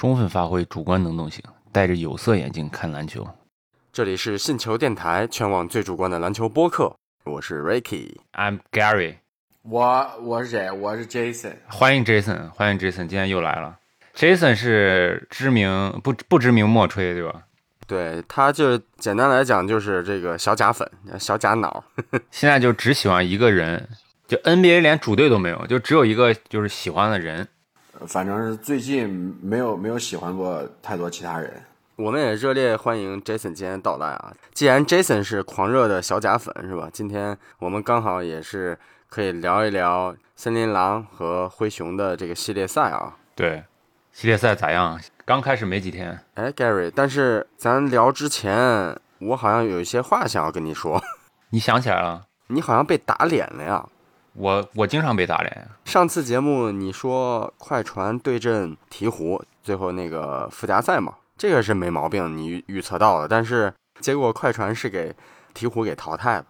充分发挥主观能动性，戴着有色眼镜看篮球。这里是信球电台，全网最主观的篮球播客。我是 Ricky，I'm Gary，我我是谁？我是 Jason。欢迎 Jason，欢迎 Jason，今天又来了。Jason 是知名不不知名莫吹对吧？对，他就简单来讲就是这个小假粉、小假脑。现在就只喜欢一个人，就 NBA 连主队都没有，就只有一个就是喜欢的人。反正是最近没有没有喜欢过太多其他人。我们也热烈欢迎 Jason 今天到来啊！既然 Jason 是狂热的小假粉是吧？今天我们刚好也是可以聊一聊森林狼和灰熊的这个系列赛啊。对，系列赛咋样？刚开始没几天。哎，Gary，但是咱聊之前，我好像有一些话想要跟你说。你想起来了？你好像被打脸了呀！我我经常被打脸呀。上次节目你说快船对阵鹈鹕，最后那个附加赛嘛，这个是没毛病，你预预测到了。但是结果快船是给鹈鹕给淘汰了。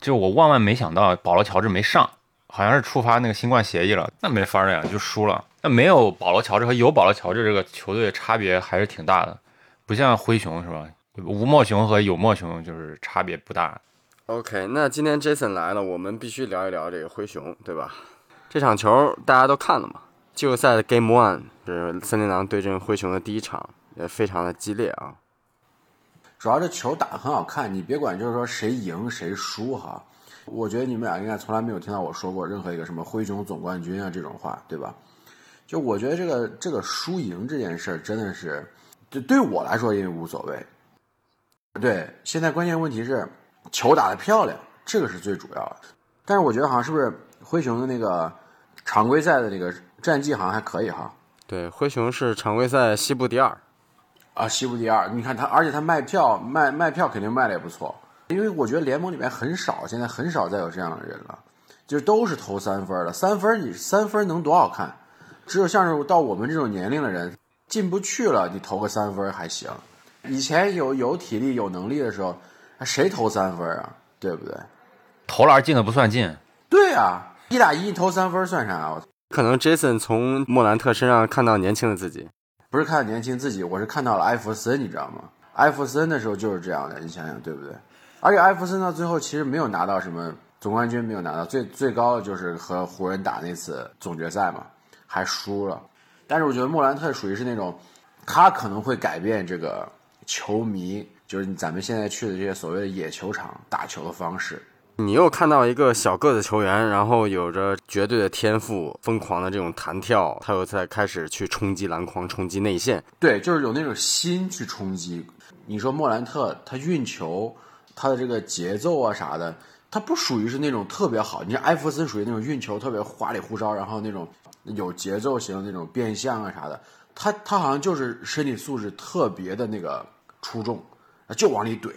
就我万万没想到，保罗乔治没上，好像是触发那个新冠协议了，那没法儿呀，就输了。那没有保罗乔治和有保罗乔治这个球队差别还是挺大的，不像灰熊是吧？无莫雄和有莫雄就是差别不大。OK，那今天 Jason 来了，我们必须聊一聊这个灰熊，对吧？这场球大家都看了嘛？季后赛的 Game One 是森林狼对阵灰熊的第一场，也非常的激烈啊。主要这球打得很好看，你别管就是说谁赢谁输哈。我觉得你们俩应该从来没有听到我说过任何一个什么灰熊总冠军啊这种话，对吧？就我觉得这个这个输赢这件事儿真的是，就对我来说也无所谓。对，现在关键问题是球打得漂亮，这个是最主要的。但是我觉得好像是不是灰熊的那个常规赛的那个战绩好像还可以哈。对，灰熊是常规赛西部第二，啊，西部第二，你看他，而且他卖票卖卖票肯定卖的也不错，因为我觉得联盟里面很少，现在很少再有这样的人了，就是都是投三分的，三分你三分能多好看？只有像是到我们这种年龄的人进不去了，你投个三分还行。以前有有体力有能力的时候，谁投三分啊？对不对？投篮进的不算进，对啊，一打一投三分算啥啊？可能 Jason 从莫兰特身上看到年轻的自己。不是看到年轻自己，我是看到了艾弗森，你知道吗？艾弗森的时候就是这样的，你想想对不对？而且艾弗森到最后其实没有拿到什么总冠军，没有拿到最最高的就是和湖人打那次总决赛嘛，还输了。但是我觉得莫兰特属于是那种，他可能会改变这个球迷，就是咱们现在去的这些所谓的野球场打球的方式。你又看到一个小个子球员，然后有着绝对的天赋，疯狂的这种弹跳，他又在开始去冲击篮筐、冲击内线。对，就是有那种心去冲击。你说莫兰特他运球，他的这个节奏啊啥的，他不属于是那种特别好。你像艾弗森属于那种运球特别花里胡哨，然后那种有节奏型的那种变向啊啥的，他他好像就是身体素质特别的那个出众，就往里怼。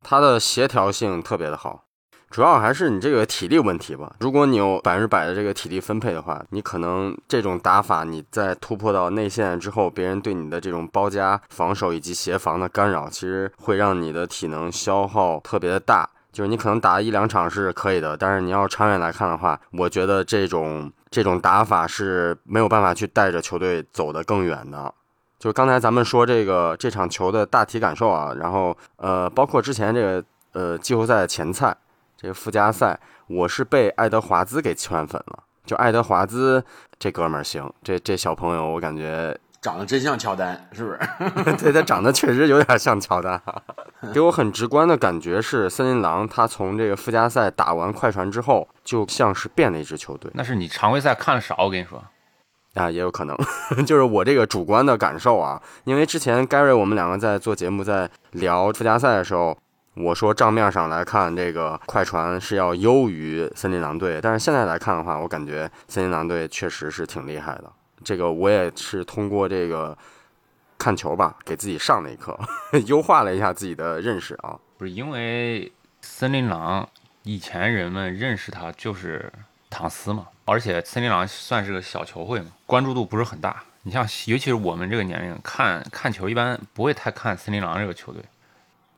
他的协调性特别的好，主要还是你这个体力问题吧。如果你有百分之百的这个体力分配的话，你可能这种打法，你在突破到内线之后，别人对你的这种包夹防守以及协防的干扰，其实会让你的体能消耗特别的大。就是你可能打一两场是可以的，但是你要长远来看的话，我觉得这种这种打法是没有办法去带着球队走得更远的。就刚才咱们说这个这场球的大体感受啊，然后呃，包括之前这个呃季后赛的前菜，这个附加赛，我是被爱德华兹给圈粉了。就爱德华兹这哥们儿行，这这小朋友我感觉长得真像乔丹，是不是？对他长得确实有点像乔丹，给我很直观的感觉是森林狼他从这个附加赛打完快船之后，就像是变了一支球队那是你常规赛看的少，我跟你说。啊，也有可能 就是我这个主观的感受啊，因为之前 Gary 我们两个在做节目在聊附加赛的时候，我说账面上来看这个快船是要优于森林狼队，但是现在来看的话，我感觉森林狼队确实是挺厉害的。这个我也是通过这个看球吧，给自己上了一课，优化了一下自己的认识啊。不是因为森林狼以前人们认识他就是唐斯嘛，而且森林狼算是个小球会嘛，关注度不是很大。你像，尤其是我们这个年龄看看球，一般不会太看森林狼这个球队，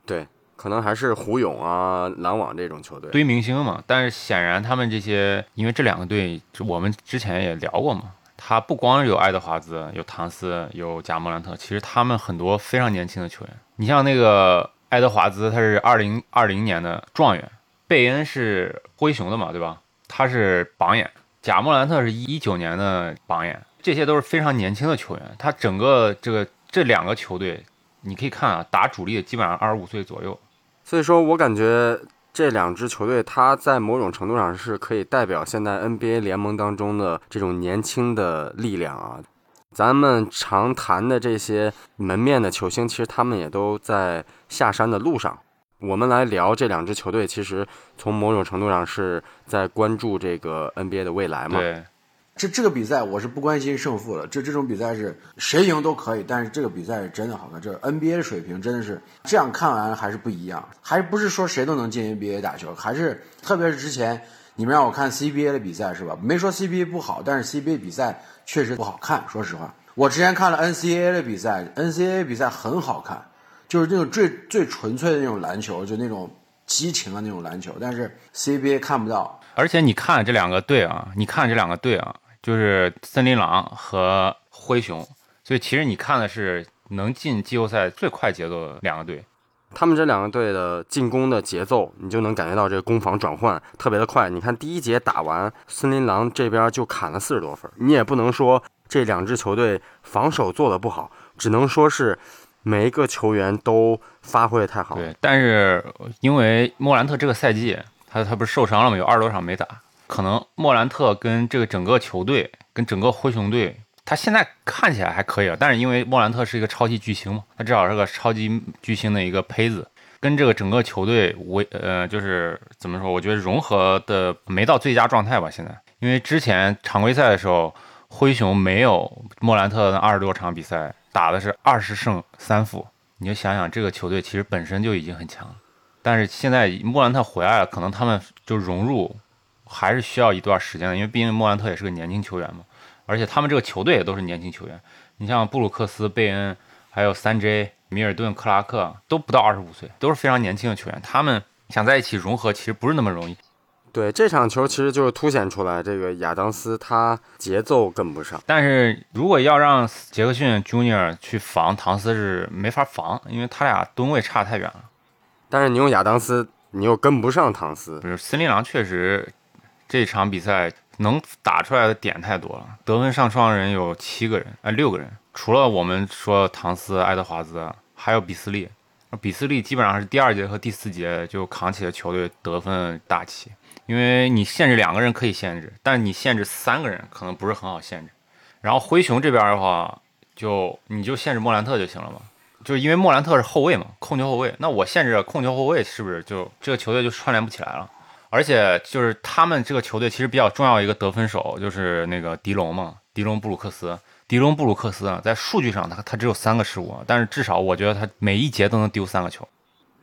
对，可能还是胡勇啊、篮网这种球队。堆明星嘛。但是显然他们这些，因为这两个队我们之前也聊过嘛，他不光有爱德华兹，有唐斯，有贾莫兰特，其实他们很多非常年轻的球员。你像那个爱德华兹，他是二零二零年的状元，贝恩是灰熊的嘛，对吧？他是榜眼，贾莫兰特是一九年的榜眼，这些都是非常年轻的球员。他整个这个这两个球队，你可以看啊，打主力的基本上二十五岁左右。所以说我感觉这两支球队，他在某种程度上是可以代表现在 NBA 联盟当中的这种年轻的力量啊。咱们常谈的这些门面的球星，其实他们也都在下山的路上。我们来聊这两支球队，其实从某种程度上是在关注这个 NBA 的未来嘛。对，这这个比赛我是不关心胜负的，这这种比赛是谁赢都可以，但是这个比赛是真的好看，这 NBA 的水平真的是这样看完还是不一样，还不是说谁都能进 NBA 打球，还是特别是之前你们让我看 CBA 的比赛是吧？没说 CBA 不好，但是 CBA 比赛确实不好看，说实话。我之前看了 NCAA 的比赛，NCAA 比赛很好看，就是那种最最纯粹的那种篮球，就那种激情的那种篮球，但是 CBA 看不到。而且你看这两个队啊，你看这两个队啊，就是森林狼和灰熊，所以其实你看的是能进季后赛最快节奏的两个队。他们这两个队的进攻的节奏，你就能感觉到这个攻防转换特别的快。你看第一节打完，森林狼这边就砍了四十多分，你也不能说这两支球队防守做的不好，只能说是每一个球员都发挥的太好。对，但是因为莫兰特这个赛季他他不是受伤了吗？有二十多场没打，可能莫兰特跟这个整个球队跟整个灰熊队。他现在看起来还可以啊，但是因为莫兰特是一个超级巨星嘛，他至少是个超级巨星的一个胚子，跟这个整个球队为呃就是怎么说？我觉得融合的没到最佳状态吧。现在，因为之前常规赛的时候，灰熊没有莫兰特二十多场比赛打的是二十胜三负，你就想想这个球队其实本身就已经很强，但是现在莫兰特回来了，可能他们就融入还是需要一段时间的，因为毕竟莫兰特也是个年轻球员嘛。而且他们这个球队也都是年轻球员，你像布鲁克斯、贝恩，还有三 J、米尔顿、克拉克，都不到二十五岁，都是非常年轻的球员。他们想在一起融合，其实不是那么容易。对这场球，其实就是凸显出来，这个亚当斯他节奏跟不上。但是如果要让杰克逊 Junior 去防唐斯，是没法防，因为他俩吨位差太远了。但是你用亚当斯，你又跟不上唐斯。不是森林狼确实这场比赛。能打出来的点太多了，得分上双人有七个人，哎，六个人，除了我们说唐斯、爱德华兹，还有比斯利。比斯利基本上是第二节和第四节就扛起了球队得分大旗，因为你限制两个人可以限制，但你限制三个人可能不是很好限制。然后灰熊这边的话，就你就限制莫兰特就行了嘛，就是因为莫兰特是后卫嘛，控球后卫，那我限制控球后卫，是不是就这个球队就串联不起来了？而且就是他们这个球队其实比较重要一个得分手就是那个迪龙嘛，迪龙布鲁克斯。迪隆布鲁克斯啊，在数据上他他只有三个失误，但是至少我觉得他每一节都能丢三个球。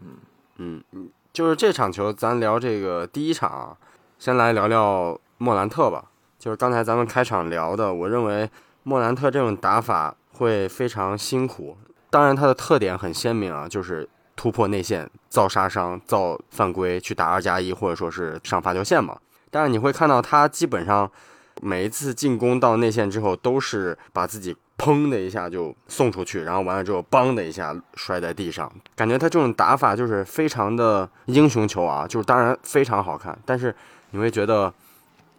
嗯嗯嗯，就是这场球，咱聊这个第一场，先来聊聊莫兰特吧。就是刚才咱们开场聊的，我认为莫兰特这种打法会非常辛苦。当然他的特点很鲜明啊，就是。突破内线造杀伤造犯规去打二加一或者说是上罚球线嘛，但是你会看到他基本上每一次进攻到内线之后都是把自己砰的一下就送出去，然后完了之后梆的一下摔在地上，感觉他这种打法就是非常的英雄球啊，就是当然非常好看，但是你会觉得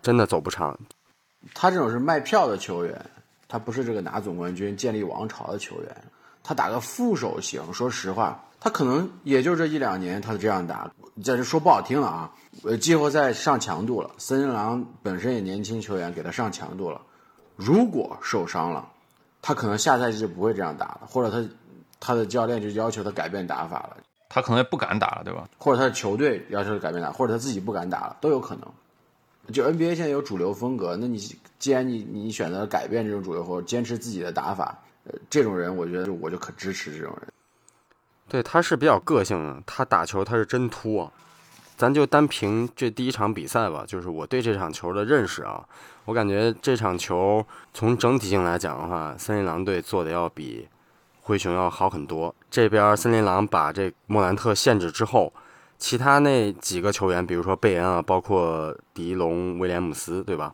真的走不长。他这种是卖票的球员，他不是这个拿总冠军建立王朝的球员，他打个副手型，说实话。他可能也就这一两年，他是这样打。在这是说不好听了啊。呃，季后赛上强度了，森林狼本身也年轻球员，给他上强度了。如果受伤了，他可能下赛季就不会这样打了，或者他他的教练就要求他改变打法了。他可能也不敢打了，对吧？或者他的球队要求他改变打，或者他自己不敢打了，都有可能。就 NBA 现在有主流风格，那你既然你你选择改变这种主流或者坚持自己的打法，呃，这种人我觉得我就可支持这种人。对，他是比较个性的，他打球他是真突啊。咱就单凭这第一场比赛吧，就是我对这场球的认识啊，我感觉这场球从整体性来讲的话，森林狼队做的要比灰熊要好很多。这边森林狼把这莫兰特限制之后，其他那几个球员，比如说贝恩啊，包括迪隆、威廉姆斯，对吧？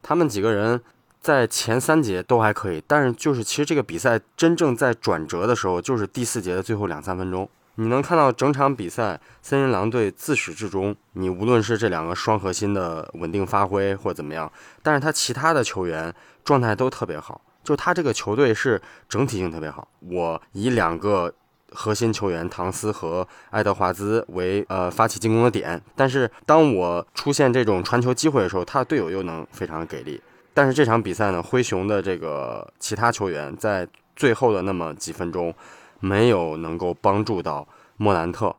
他们几个人在前三节都还可以，但是就是其实这个比赛真正在转折的时候，就是第四节的最后两三分钟。你能看到整场比赛，森林狼队自始至终，你无论是这两个双核心的稳定发挥或怎么样，但是他其他的球员状态都特别好，就他这个球队是整体性特别好。我以两个核心球员唐斯和爱德华兹为呃发起进攻的点，但是当我出现这种传球机会的时候，他的队友又能非常给力。但是这场比赛呢，灰熊的这个其他球员在最后的那么几分钟。没有能够帮助到莫兰特，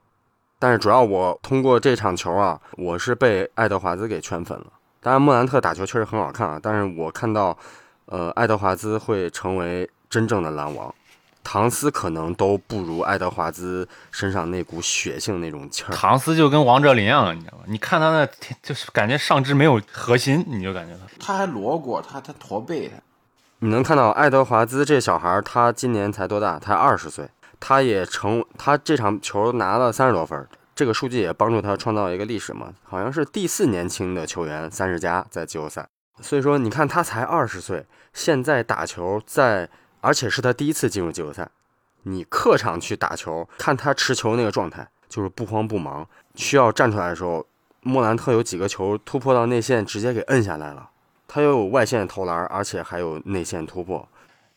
但是主要我通过这场球啊，我是被爱德华兹给圈粉了。当然莫兰特打球确实很好看啊，但是我看到，呃，爱德华兹会成为真正的篮王，唐斯可能都不如爱德华兹身上那股血性那种气儿。唐斯就跟王哲林一样，你知道吗？你看他那就是感觉上肢没有核心，你就感觉他他还裸过，他他驼背他。你能看到爱德华兹这小孩，他今年才多大？才二十岁，他也成，他这场球拿了三十多分，这个数据也帮助他创造一个历史嘛？好像是第四年轻的球员三十加在季后赛。所以说，你看他才二十岁，现在打球在，而且是他第一次进入季后赛。你客场去打球，看他持球那个状态，就是不慌不忙，需要站出来的时候，莫兰特有几个球突破到内线，直接给摁下来了。他又有外线投篮，而且还有内线突破。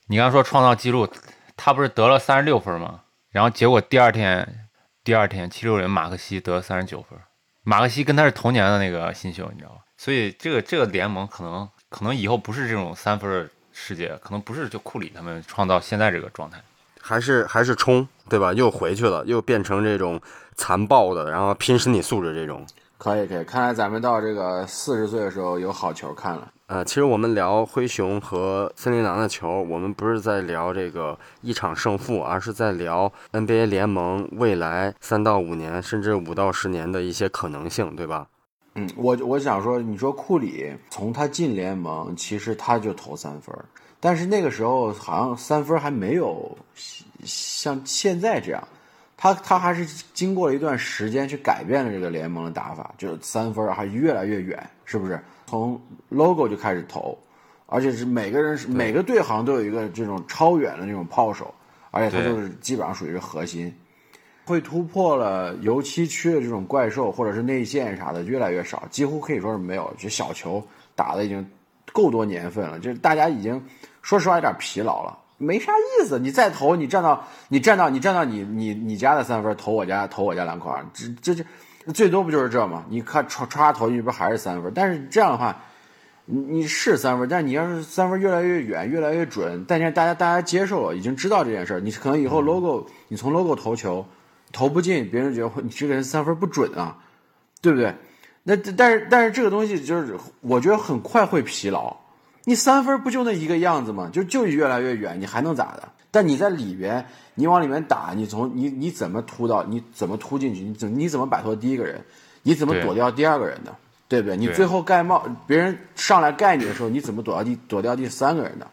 你刚说创造记录，他不是得了三十六分吗？然后结果第二天，第二天七六人马克西得了三十九分。马克西跟他是同年的那个新秀，你知道吧？所以这个这个联盟可能可能以后不是这种三分世界，可能不是就库里他们创造现在这个状态，还是还是冲，对吧？又回去了，又变成这种残暴的，然后拼身体素质这种。可以可以，看来咱们到这个四十岁的时候有好球看了。呃，其实我们聊灰熊和森林狼的球，我们不是在聊这个一场胜负，而是在聊 NBA 联盟未来三到五年，甚至五到十年的一些可能性，对吧？嗯，我我想说，你说库里从他进联盟，其实他就投三分，但是那个时候好像三分还没有像现在这样。他他还是经过了一段时间去改变了这个联盟的打法，就是三分还越来越远，是不是？从 logo 就开始投，而且是每个人是每个队好像都有一个这种超远的那种炮手，而且他就是基本上属于是核心，会突破了油漆区的这种怪兽或者是内线啥的越来越少，几乎可以说是没有。就小球打的已经够多年份了，就是大家已经说实话有点疲劳了。没啥意思，你再投，你站到你站到你站到你你你家的三分投我家投我家篮筐，这这这最多不就是这吗？你看歘歘投进去不还是三分？但是这样的话，你你是三分，但是你要是三分越来越远越来越准，但是大家大家接受了，已经知道这件事儿，你可能以后 logo 你从 logo 投球投不进，别人觉得你这个人三分不准啊，对不对？那但是但是这个东西就是我觉得很快会疲劳。你三分不就那一个样子吗？就就越来越远，你还能咋的？但你在里边，你往里面打，你从你你怎么突到？你怎么突进去？你怎你怎么摆脱第一个人？你怎么躲掉第二个人的？对不对？你最后盖帽，别人上来盖你的时候，你怎么躲到第躲掉第三个人的？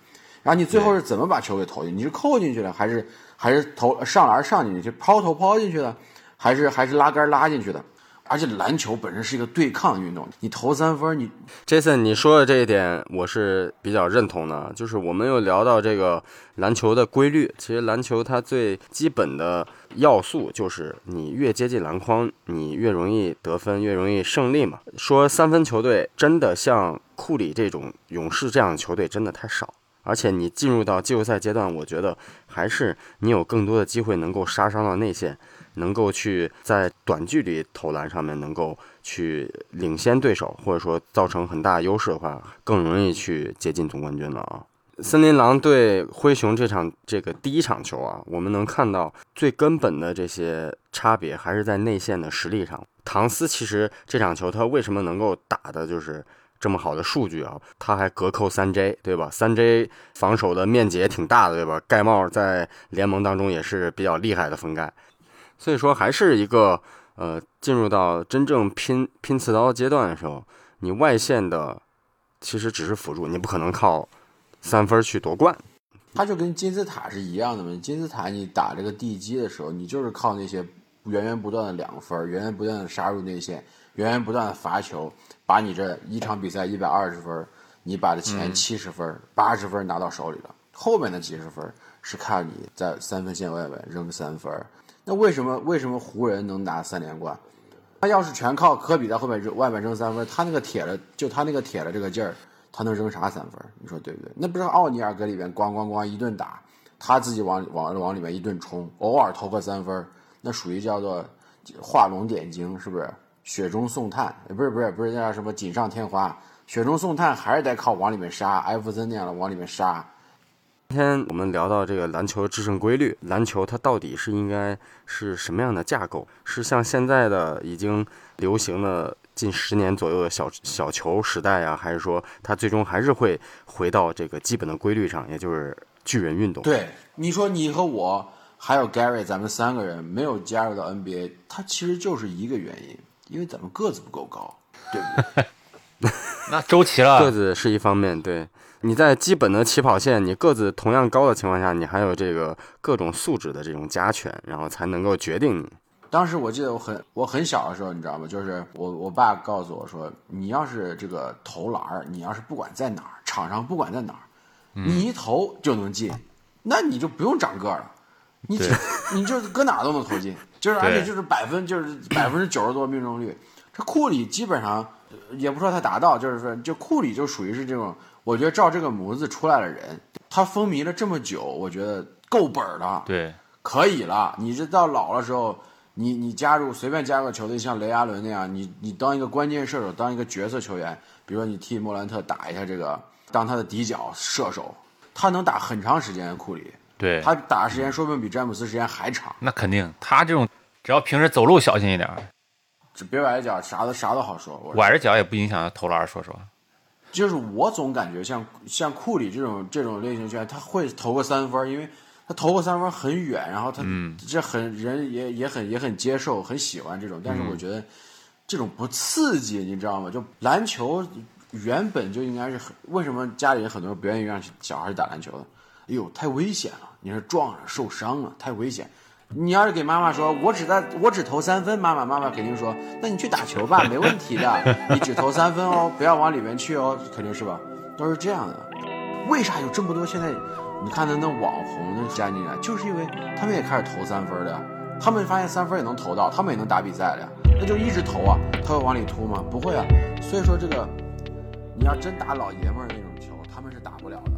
然后你最后是怎么把球给投进？你是扣进去了，还是还是投上篮上进去？抛投抛进去的，还是还是拉杆拉进去的？而且篮球本身是一个对抗运动，你投三分，你 Jason 你说的这一点我是比较认同的。就是我们又聊到这个篮球的规律，其实篮球它最基本的要素就是你越接近篮筐，你越容易得分，越容易胜利嘛。说三分球队真的像库里这种勇士这样的球队真的太少，而且你进入到季后赛阶段，我觉得还是你有更多的机会能够杀伤到内线。能够去在短距离投篮上面能够去领先对手，或者说造成很大优势的话，更容易去接近总冠军了啊！森林狼对灰熊这场这个第一场球啊，我们能看到最根本的这些差别还是在内线的实力上。唐斯其实这场球他为什么能够打的就是这么好的数据啊？他还隔扣三 J 对吧？三 J 防守的面积也挺大的对吧？盖帽在联盟当中也是比较厉害的封盖。所以说，还是一个呃，进入到真正拼拼刺刀阶段的时候，你外线的其实只是辅助，你不可能靠三分去夺冠。它就跟金字塔是一样的嘛。金字塔你打这个地基的时候，你就是靠那些源源不断的两分，源源不断的杀入内线，源源不断的罚球，把你这一场比赛一百二十分你把这前七十分、八十分拿到手里了，后面的几十分是看你在三分线外围扔三分。那为什么为什么湖人能拿三连冠？他要是全靠科比在后面扔外面扔三分，他那个铁的就他那个铁的这个劲儿，他能扔啥三分？你说对不对？那不是奥尼尔搁里边咣咣咣一顿打，他自己往往往里面一顿冲，偶尔投个三分，那属于叫做画龙点睛，是不是？雪中送炭，不是不是不是那叫什么锦上添花，雪中送炭还是得靠往里面杀，艾弗森那样的往里面杀。今天我们聊到这个篮球的制胜规律，篮球它到底是应该是什么样的架构？是像现在的已经流行了近十年左右的小小球时代啊，还是说它最终还是会回到这个基本的规律上，也就是巨人运动？对，你说你和我还有 Gary，咱们三个人没有加入到 NBA，它其实就是一个原因。因为咱们个子不够高，对不对？那周琦了，个子是一方面。对，你在基本的起跑线，你个子同样高的情况下，你还有这个各种素质的这种加权，然后才能够决定你。当时我记得我很我很小的时候，你知道吗？就是我我爸告诉我说，你要是这个投篮儿，你要是不管在哪儿，场上不管在哪儿，你一投就能进，那你就不用长个儿了，你你就搁哪都能投进。就是而且就是百分就是百分之九十多命中率，这库里基本上也不说他达到，就是说就库里就属于是这种，我觉得照这个模子出来的人，他风靡了这么久，我觉得够本了，对，可以了。你这到老的时候，你你加入随便加个球队，像雷阿伦那样，你你当一个关键射手，当一个角色球员，比如说你替莫兰特打一下这个，当他的底角射手，他能打很长时间。库里。对他打的时间说不定比詹姆斯时间还长。那肯定，他这种只要平时走路小心一点，就别崴着脚，啥都啥都好说。崴着脚也不影响他投篮，说实话。就是我总感觉像像库里这种这种类型球员，他会投个三分，因为他投个三分很远，然后他这很人也也很也很接受，很喜欢这种。但是我觉得这种不刺激，你知道吗？就篮球原本就应该是很为什么家里人很多人不愿意让小孩去打篮球的？哎呦，太危险了！你是撞了受伤了，太危险。你要是给妈妈说，我只在我只投三分，妈妈妈妈肯定说，那你去打球吧，没问题的。你只投三分哦，不要往里面去哦，肯定是吧？都是这样的。为啥有这么多现在？你看的那网红的加进来，就是因为他们也开始投三分的，他们发现三分也能投到，他们也能打比赛的，那就一直投啊。他会往里突吗？不会啊。所以说这个，你要真打老爷们儿那种球，他们是打不了的。